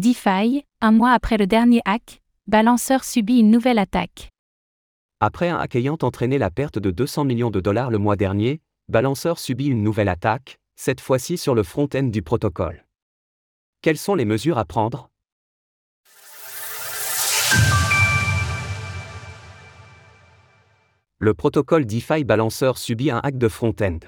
DeFi, un mois après le dernier hack, Balanceur subit une nouvelle attaque. Après un hack ayant entraîné la perte de 200 millions de dollars le mois dernier, Balanceur subit une nouvelle attaque, cette fois-ci sur le front-end du protocole. Quelles sont les mesures à prendre? Le protocole DeFi Balancer subit un hack de front-end.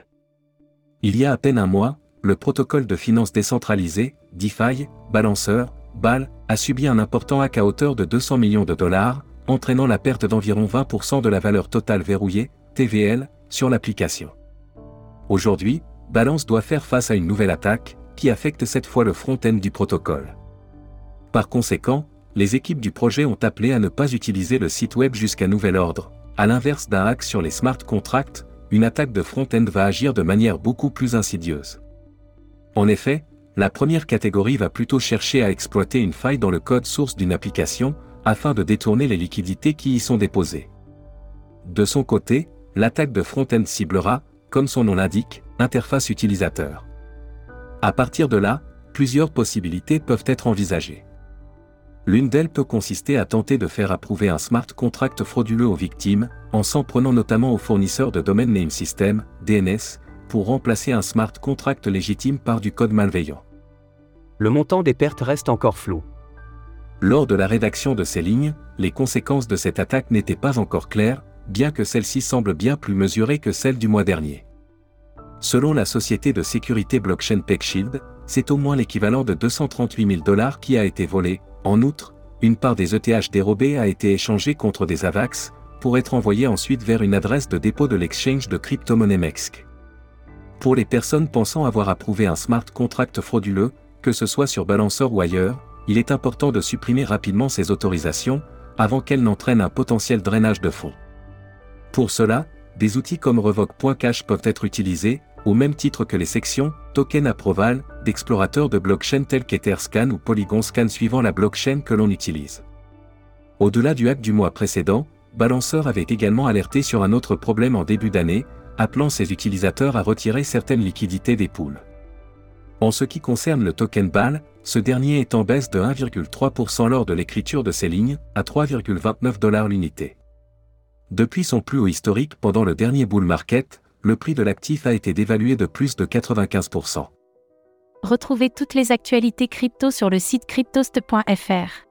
Il y a à peine un mois, le protocole de finance décentralisée, DeFi, Balancer, BAL, a subi un important hack à hauteur de 200 millions de dollars, entraînant la perte d'environ 20% de la valeur totale verrouillée, TVL, sur l'application. Aujourd'hui, Balance doit faire face à une nouvelle attaque, qui affecte cette fois le front-end du protocole. Par conséquent, les équipes du projet ont appelé à ne pas utiliser le site web jusqu'à nouvel ordre, à l'inverse d'un hack sur les smart contracts, une attaque de front-end va agir de manière beaucoup plus insidieuse. En effet, la première catégorie va plutôt chercher à exploiter une faille dans le code source d'une application, afin de détourner les liquidités qui y sont déposées. De son côté, l'attaque de front-end ciblera, comme son nom l'indique, interface utilisateur. À partir de là, plusieurs possibilités peuvent être envisagées. L'une d'elles peut consister à tenter de faire approuver un smart contract frauduleux aux victimes, en s'en prenant notamment aux fournisseurs de Domain Name System, DNS, pour remplacer un smart contract légitime par du code malveillant. Le montant des pertes reste encore flou. Lors de la rédaction de ces lignes, les conséquences de cette attaque n'étaient pas encore claires, bien que celle-ci semble bien plus mesurée que celle du mois dernier. Selon la société de sécurité blockchain PeckShield, c'est au moins l'équivalent de 238 000 dollars qui a été volé, en outre, une part des ETH dérobés a été échangée contre des AVAX, pour être envoyée ensuite vers une adresse de dépôt de l'exchange de crypto-monnaie MEXC. Pour les personnes pensant avoir approuvé un smart contract frauduleux, que ce soit sur Balancer ou ailleurs, il est important de supprimer rapidement ces autorisations, avant qu'elles n'entraînent un potentiel drainage de fonds. Pour cela, des outils comme Revoke.cash peuvent être utilisés, au même titre que les sections Token Approval d'explorateurs de blockchain tels qu'Etherscan ou PolygonScan suivant la blockchain que l'on utilise. Au-delà du hack du mois précédent, Balancer avait également alerté sur un autre problème en début d'année, appelant ses utilisateurs à retirer certaines liquidités des poules. En ce qui concerne le token BAL, ce dernier est en baisse de 1,3% lors de l'écriture de ces lignes, à 3,29 dollars l'unité. Depuis son plus haut historique pendant le dernier bull market, le prix de l'actif a été dévalué de plus de 95%. Retrouvez toutes les actualités crypto sur le site cryptost.fr.